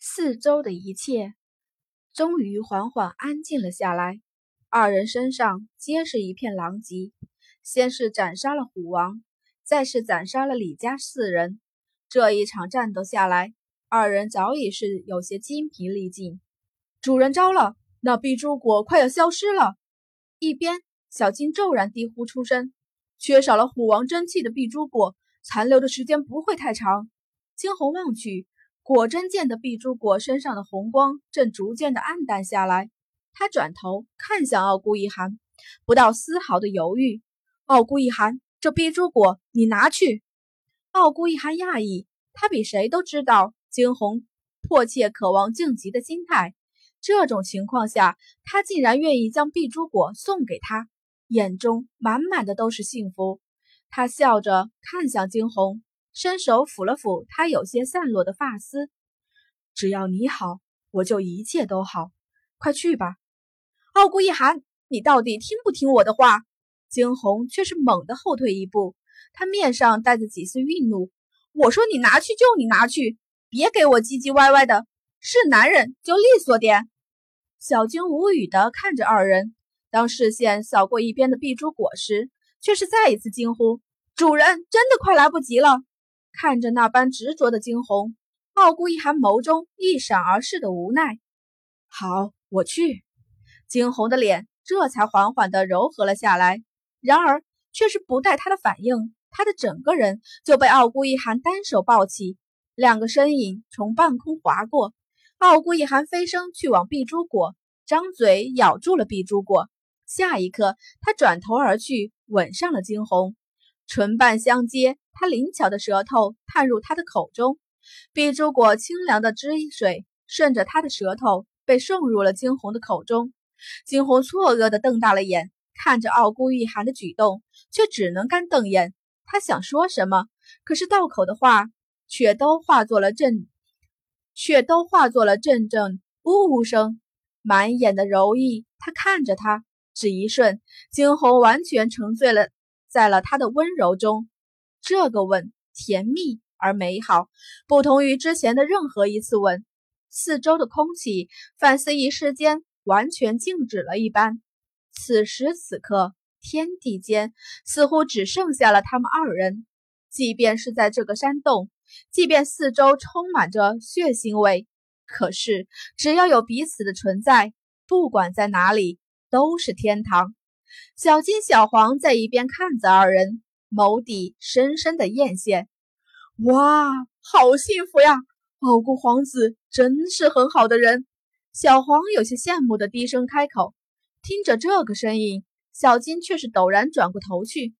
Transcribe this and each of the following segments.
四周的一切终于缓缓安静了下来。二人身上皆是一片狼藉，先是斩杀了虎王，再是斩杀了李家四人。这一场战斗下来，二人早已是有些精疲力尽。主人招了，那碧珠果快要消失了。一边，小金骤然低呼出声：“缺少了虎王真气的碧珠果，残留的时间不会太长。”惊鸿望去。果真见得碧珠果身上的红光正逐渐的暗淡下来，他转头看向傲孤一寒，不到丝毫的犹豫。傲孤一寒，这碧珠果你拿去。傲孤一寒讶异，他比谁都知道惊鸿迫切渴望晋级的心态。这种情况下，他竟然愿意将碧珠果送给他，眼中满满的都是幸福。他笑着看向惊鸿。伸手抚了抚他有些散落的发丝，只要你好，我就一切都好。快去吧，傲骨一寒，你到底听不听我的话？惊鸿却是猛地后退一步，他面上带着几丝愠怒。我说你拿去就你拿去，别给我唧唧歪歪的。是男人就利索点。小金无语的看着二人，当视线扫过一边的碧珠果时，却是再一次惊呼：“主人，真的快来不及了！”看着那般执着的惊鸿，傲孤一寒眸中一闪而逝的无奈。好，我去。惊鸿的脸这才缓缓地柔和了下来。然而，却是不待他的反应，他的整个人就被傲孤一寒单手抱起，两个身影从半空划过。傲孤一寒飞身去往碧珠果，张嘴咬住了碧珠果。下一刻，他转头而去，吻上了惊鸿，唇瓣相接。他灵巧的舌头探入他的口中，碧珠果清凉的汁水顺着他的舌头被送入了惊鸿的口中。惊鸿错愕的瞪大了眼，看着傲孤一寒的举动，却只能干瞪眼。他想说什么，可是道口的话却都化作了阵，却都化作了阵阵呜呜声。满眼的柔意，他看着他，只一瞬，惊鸿完全沉醉了在了他的温柔中。这个吻甜蜜而美好，不同于之前的任何一次吻。四周的空气反似一时间完全静止了一般。此时此刻，天地间似乎只剩下了他们二人。即便是在这个山洞，即便四周充满着血腥味，可是只要有彼此的存在，不管在哪里都是天堂。小金、小黄在一边看着二人。眸底深深的艳羡，哇，好幸福呀！傲孤皇子真是很好的人。小黄有些羡慕的低声开口。听着这个声音，小金却是陡然转过头去：“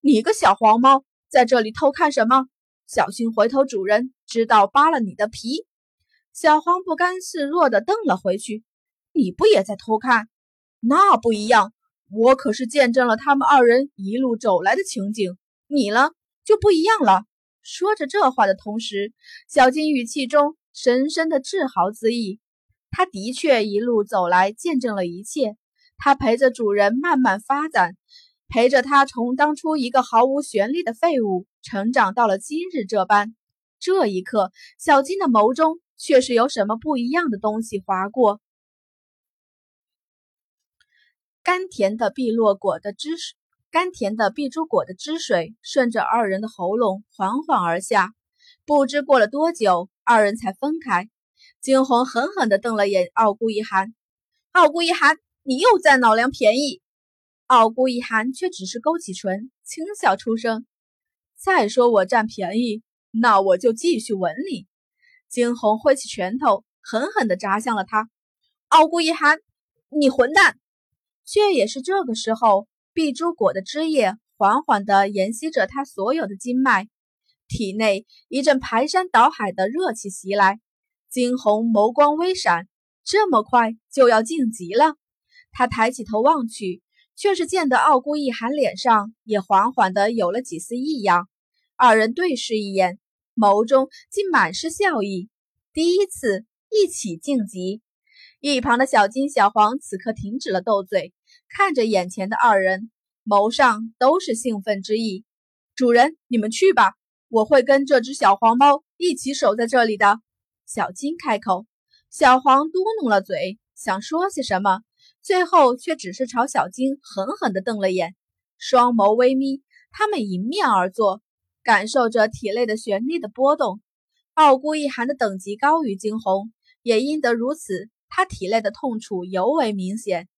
你个小黄猫，在这里偷看什么？小心回头主人知道扒了你的皮！”小黄不甘示弱的瞪了回去：“你不也在偷看？那不一样。”我可是见证了他们二人一路走来的情景，你呢就不一样了。说着这话的同时，小金语气中深深的自豪之意。他的确一路走来，见证了一切。他陪着主人慢慢发展，陪着他从当初一个毫无旋律的废物，成长到了今日这般。这一刻，小金的眸中却是有什么不一样的东西划过。甘甜的碧落果的汁，甘甜的碧珠果的汁水顺着二人的喉咙缓缓而下。不知过了多久，二人才分开。惊鸿狠狠地瞪了眼傲孤一寒，傲孤一寒，你又占老娘便宜！傲孤一寒却只是勾起唇，轻笑出声：“再说我占便宜，那我就继续吻你。”惊鸿挥起拳头，狠狠地砸向了他。傲孤一寒，你混蛋！却也是这个时候，碧珠果的汁液缓缓地沿袭着他所有的经脉，体内一阵排山倒海的热气袭来。惊鸿眸光微闪，这么快就要晋级了？他抬起头望去，却是见得傲孤一寒脸上也缓缓地有了几丝异样。二人对视一眼，眸中竟满是笑意。第一次一起晋级。一旁的小金、小黄此刻停止了斗嘴，看着眼前的二人，眸上都是兴奋之意。主人，你们去吧，我会跟这只小黄猫一起守在这里的。小金开口。小黄嘟哝了嘴，想说些什么，最后却只是朝小金狠狠地瞪了眼，双眸微眯。他们迎面而坐，感受着体内的旋律的波动。傲孤一寒的等级高于惊鸿，也因得如此，他体内的痛楚尤为明显。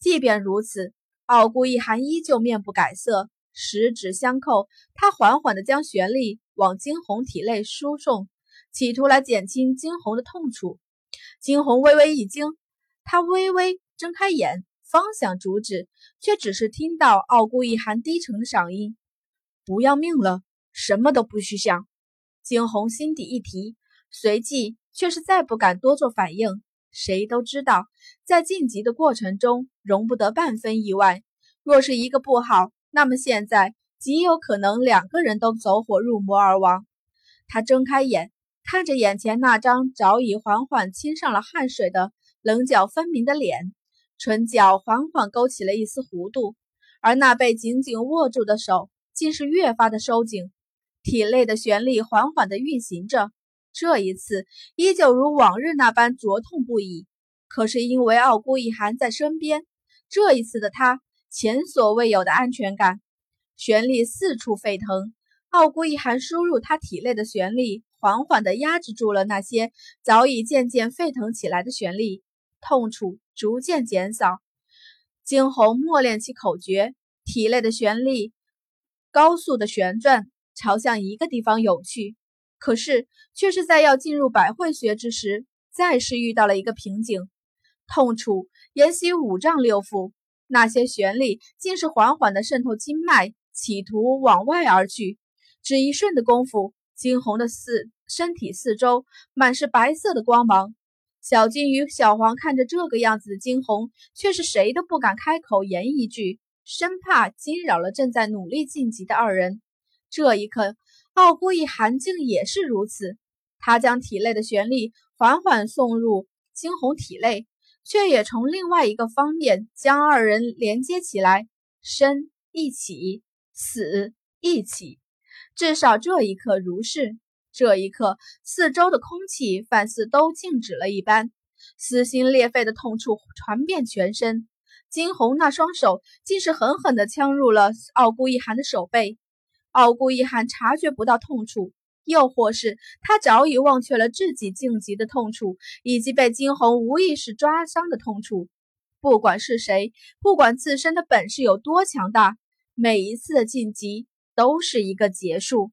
即便如此，傲孤一寒依旧面不改色，十指相扣，他缓缓地将玄力往惊鸿体内输送，企图来减轻惊鸿的痛楚。惊鸿微微一惊，他微微睁开眼，方想阻止，却只是听到傲孤一寒低沉的嗓音：“不要命了，什么都不许想。”惊鸿心底一提，随即却是再不敢多做反应。谁都知道，在晋级的过程中，容不得半分意外。若是一个不好，那么现在极有可能两个人都走火入魔而亡。他睁开眼，看着眼前那张早已缓缓亲上了汗水的棱角分明的脸，唇角缓缓勾起了一丝弧度，而那被紧紧握住的手，竟是越发的收紧。体内的旋力缓缓地运行着，这一次依旧如往日那般灼痛不已。可是因为傲孤一寒在身边，这一次的他前所未有的安全感，旋力四处沸腾。傲孤一寒输入他体内的旋力，缓缓地压制住了那些早已渐渐沸腾起来的旋力，痛楚逐渐减少。惊鸿默念起口诀，体内的旋力高速的旋转。朝向一个地方涌去，可是却是在要进入百会穴之时，再是遇到了一个瓶颈，痛楚沿袭五脏六腑，那些旋力竟是缓缓地渗透经脉，企图往外而去。只一瞬的功夫，惊鸿的四身体四周满是白色的光芒。小金与小黄看着这个样子的惊鸿，却是谁都不敢开口言一句，生怕惊扰了正在努力晋级的二人。这一刻，傲孤一寒竟也是如此。他将体内的玄力缓缓送入惊鸿体内，却也从另外一个方面将二人连接起来，生一起，死一起。至少这一刻如是。这一刻，四周的空气仿似都静止了一般，撕心裂肺的痛楚传遍全身。惊鸿那双手竟是狠狠地呛入了傲孤一寒的手背。傲孤一寒察觉不到痛处，又或是他早已忘却了自己晋级的痛处，以及被金红无意识抓伤的痛处。不管是谁，不管自身的本事有多强大，每一次的晋级都是一个结束。